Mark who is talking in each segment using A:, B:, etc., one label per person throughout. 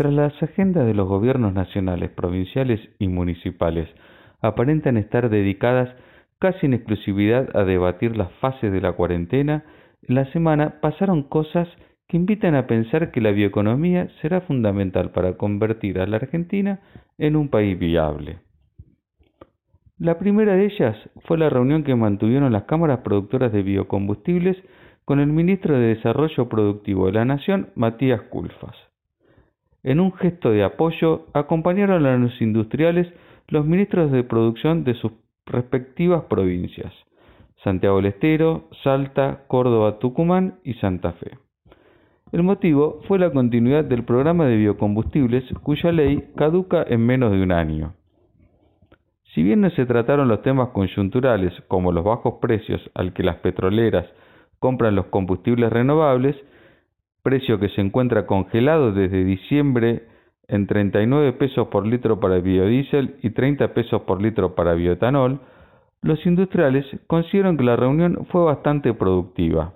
A: Mientras las agendas de los gobiernos nacionales, provinciales y municipales aparentan estar dedicadas casi en exclusividad a debatir las fases de la cuarentena, en la semana pasaron cosas que invitan a pensar que la bioeconomía será fundamental para convertir a la Argentina en un país viable. La primera de ellas fue la reunión que mantuvieron las cámaras productoras de biocombustibles con el ministro de Desarrollo Productivo de la Nación, Matías Culfas. En un gesto de apoyo, acompañaron a los industriales los ministros de producción de sus respectivas provincias, Santiago del Estero, Salta, Córdoba, Tucumán y Santa Fe. El motivo fue la continuidad del programa de biocombustibles cuya ley caduca en menos de un año. Si bien no se trataron los temas coyunturales como los bajos precios al que las petroleras compran los combustibles renovables, precio que se encuentra congelado desde diciembre en 39 pesos por litro para biodiesel y 30 pesos por litro para bioetanol, los industriales consideraron que la reunión fue bastante productiva.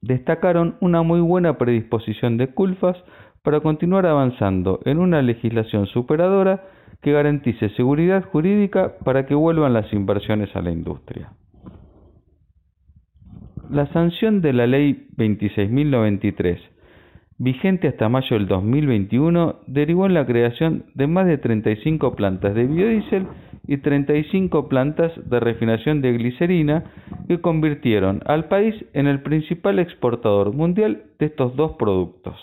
A: Destacaron una muy buena predisposición de Culfas para continuar avanzando en una legislación superadora que garantice seguridad jurídica para que vuelvan las inversiones a la industria. La sanción de la Ley 26.093, vigente hasta mayo del 2021, derivó en la creación de más de 35 plantas de biodiesel y 35 plantas de refinación de glicerina que convirtieron al país en el principal exportador mundial de estos dos productos.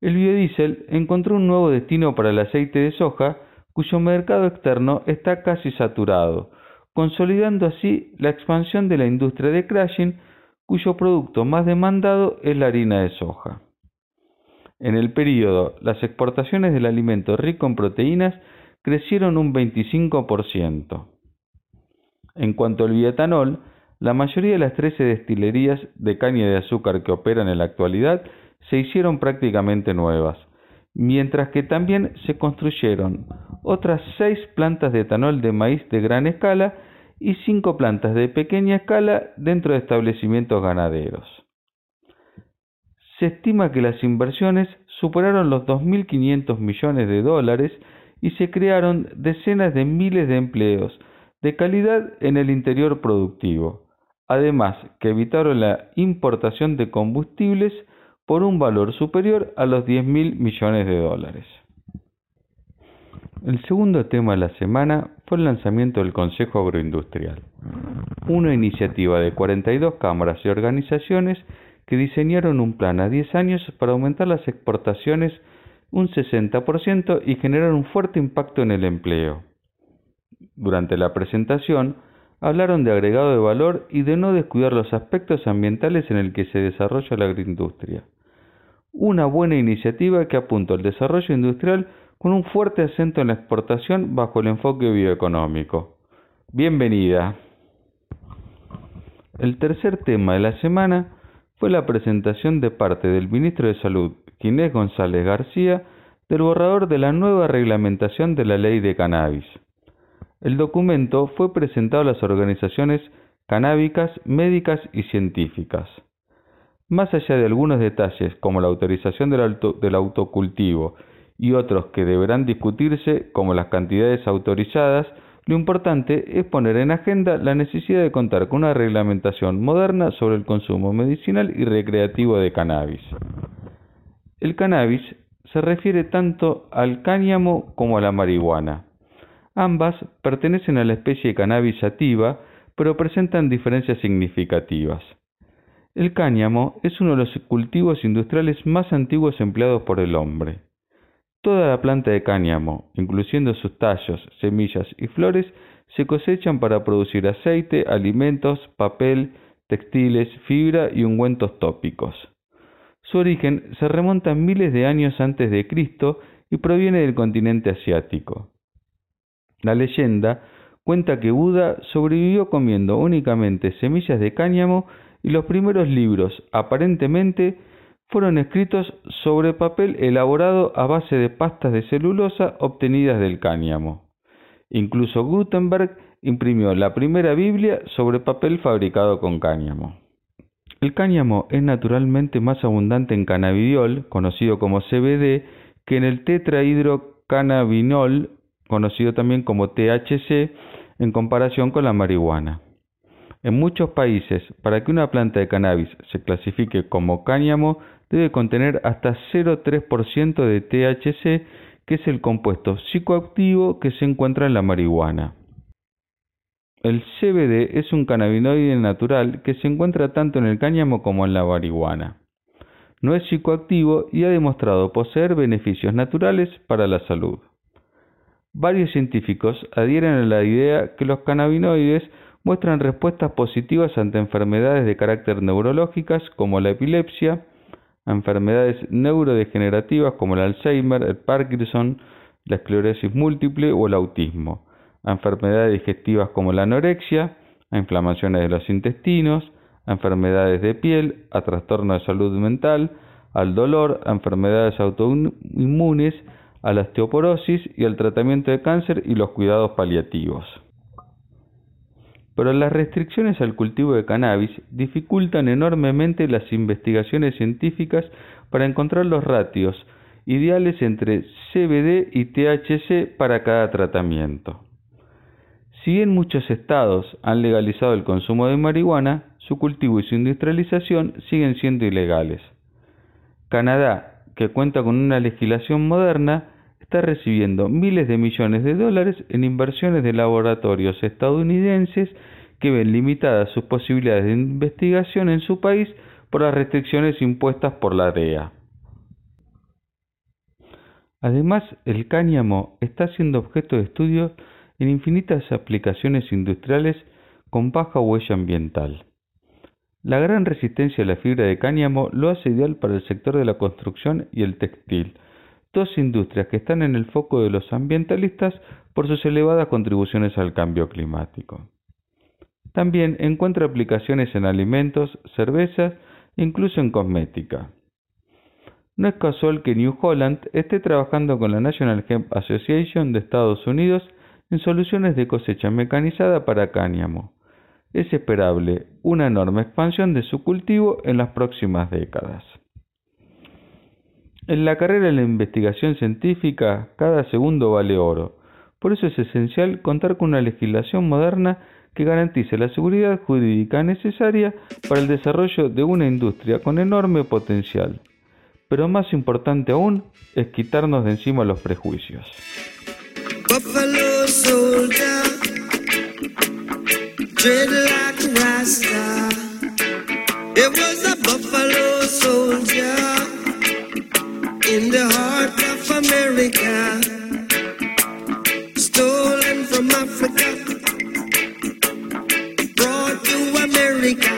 A: El biodiesel encontró un nuevo destino para el aceite de soja, cuyo mercado externo está casi saturado, consolidando así la expansión de la industria de crushing, cuyo producto más demandado es la harina de soja. En el periodo, las exportaciones del alimento rico en proteínas crecieron un 25%. En cuanto al bioetanol, la mayoría de las 13 destilerías de caña de azúcar que operan en la actualidad se hicieron prácticamente nuevas, mientras que también se construyeron otras 6 plantas de etanol de maíz de gran escala y 5 plantas de pequeña escala dentro de establecimientos ganaderos. Se estima que las inversiones superaron los 2.500 millones de dólares y se crearon decenas de miles de empleos de calidad en el interior productivo, además que evitaron la importación de combustibles por un valor superior a los 10 mil millones de dólares. El segundo tema de la semana fue el lanzamiento del Consejo Agroindustrial, una iniciativa de 42 cámaras y organizaciones que diseñaron un plan a 10 años para aumentar las exportaciones un 60% y generar un fuerte impacto en el empleo. Durante la presentación, hablaron de agregado de valor y de no descuidar los aspectos ambientales en el que se desarrolla la agroindustria. Una buena iniciativa que apunta al desarrollo industrial con un fuerte acento en la exportación bajo el enfoque bioeconómico. Bienvenida. El tercer tema de la semana fue la presentación de parte del ministro de Salud, Ginés González García del borrador de la nueva reglamentación de la ley de cannabis. El documento fue presentado a las organizaciones canábicas, médicas y científicas. Más allá de algunos detalles como la autorización del, del autocultivo y otros que deberán discutirse como las cantidades autorizadas, lo importante es poner en agenda la necesidad de contar con una reglamentación moderna sobre el consumo medicinal y recreativo de cannabis. El cannabis se refiere tanto al cáñamo como a la marihuana. Ambas pertenecen a la especie cannabis sativa, pero presentan diferencias significativas. El cáñamo es uno de los cultivos industriales más antiguos empleados por el hombre. Toda la planta de cáñamo, incluyendo sus tallos, semillas y flores, se cosechan para producir aceite, alimentos, papel, textiles, fibra y ungüentos tópicos. Su origen se remonta miles de años antes de Cristo y proviene del continente asiático. La leyenda cuenta que Buda sobrevivió comiendo únicamente semillas de cáñamo y los primeros libros, aparentemente, fueron escritos sobre papel elaborado a base de pastas de celulosa obtenidas del cáñamo. Incluso Gutenberg imprimió la primera Biblia sobre papel fabricado con cáñamo. El cáñamo es naturalmente más abundante en cannabidiol, conocido como CBD, que en el tetrahidrocannabinol, conocido también como THC, en comparación con la marihuana. En muchos países, para que una planta de cannabis se clasifique como cáñamo, debe contener hasta 0,3% de THC, que es el compuesto psicoactivo que se encuentra en la marihuana. El CBD es un cannabinoide natural que se encuentra tanto en el cáñamo como en la marihuana. No es psicoactivo y ha demostrado poseer beneficios naturales para la salud. Varios científicos adhieren a la idea que los cannabinoides muestran respuestas positivas ante enfermedades de carácter neurológicas como la epilepsia, enfermedades neurodegenerativas como el Alzheimer, el Parkinson, la esclerosis múltiple o el autismo, a enfermedades digestivas como la anorexia, a inflamaciones de los intestinos, a enfermedades de piel, a trastornos de salud mental, al dolor, a enfermedades autoinmunes, a la osteoporosis y al tratamiento de cáncer y los cuidados paliativos. Pero las restricciones al cultivo de cannabis dificultan enormemente las investigaciones científicas para encontrar los ratios ideales entre CBD y THC para cada tratamiento. Si bien muchos estados han legalizado el consumo de marihuana, su cultivo y su industrialización siguen siendo ilegales. Canadá, que cuenta con una legislación moderna, está recibiendo miles de millones de dólares en inversiones de laboratorios estadounidenses que ven limitadas sus posibilidades de investigación en su país por las restricciones impuestas por la DEA. Además, el cáñamo está siendo objeto de estudio en infinitas aplicaciones industriales con baja huella ambiental. La gran resistencia a la fibra de cáñamo lo hace ideal para el sector de la construcción y el textil, dos industrias que están en el foco de los ambientalistas por sus elevadas contribuciones al cambio climático. También encuentra aplicaciones en alimentos, cervezas incluso en cosmética. No es casual que New Holland esté trabajando con la National Hemp Association de Estados Unidos en soluciones de cosecha mecanizada para cáñamo. Es esperable una enorme expansión de su cultivo en las próximas décadas. En la carrera de la investigación científica, cada segundo vale oro. Por eso es esencial contar con una legislación moderna que garantice la seguridad jurídica necesaria para el desarrollo de una industria con enorme potencial. Pero más importante aún es quitarnos de encima los prejuicios. In the heart of America, stolen from Africa, brought to America,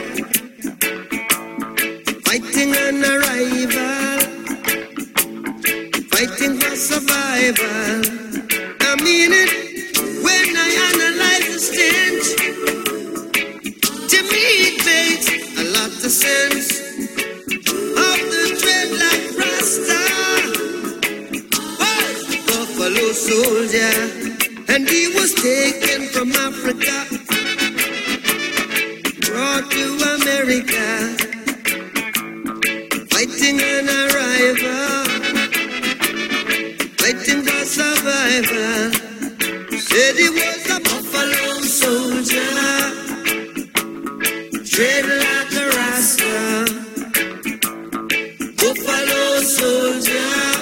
A: Buffalo soldier, and he was taken from Africa, brought to America, fighting an arrival fighting for survival. Said he was a buffalo soldier, tread like a rasta. Buffalo soldier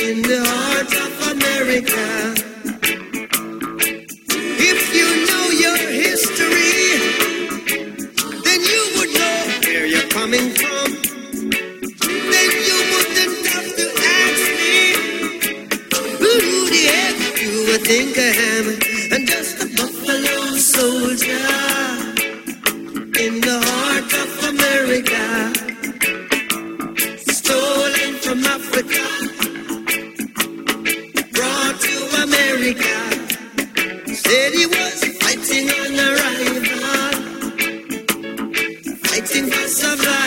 A: in the heart think I am. Just a buffalo soldier in
B: Casablanca.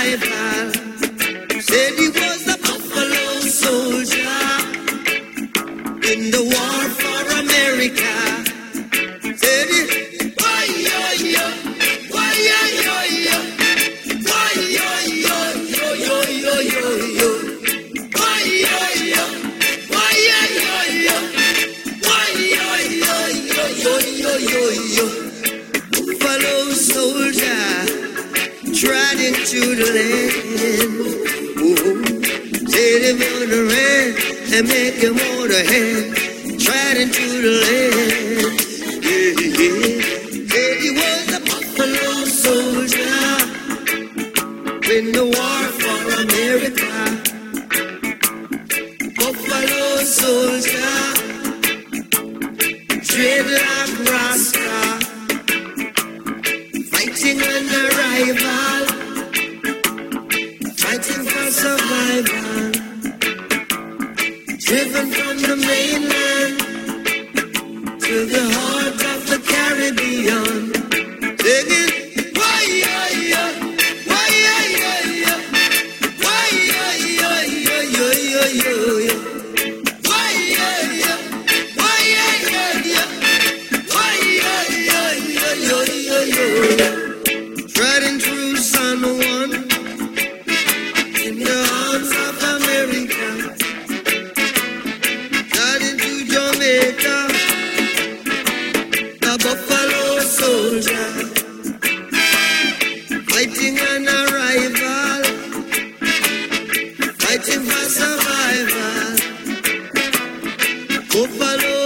B: take him on the hand, into the land. Yeah, yeah. Yeah, he was a buffalo soldier in the war for America. Buffalo soldier.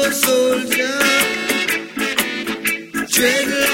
B: el sol ya. Llega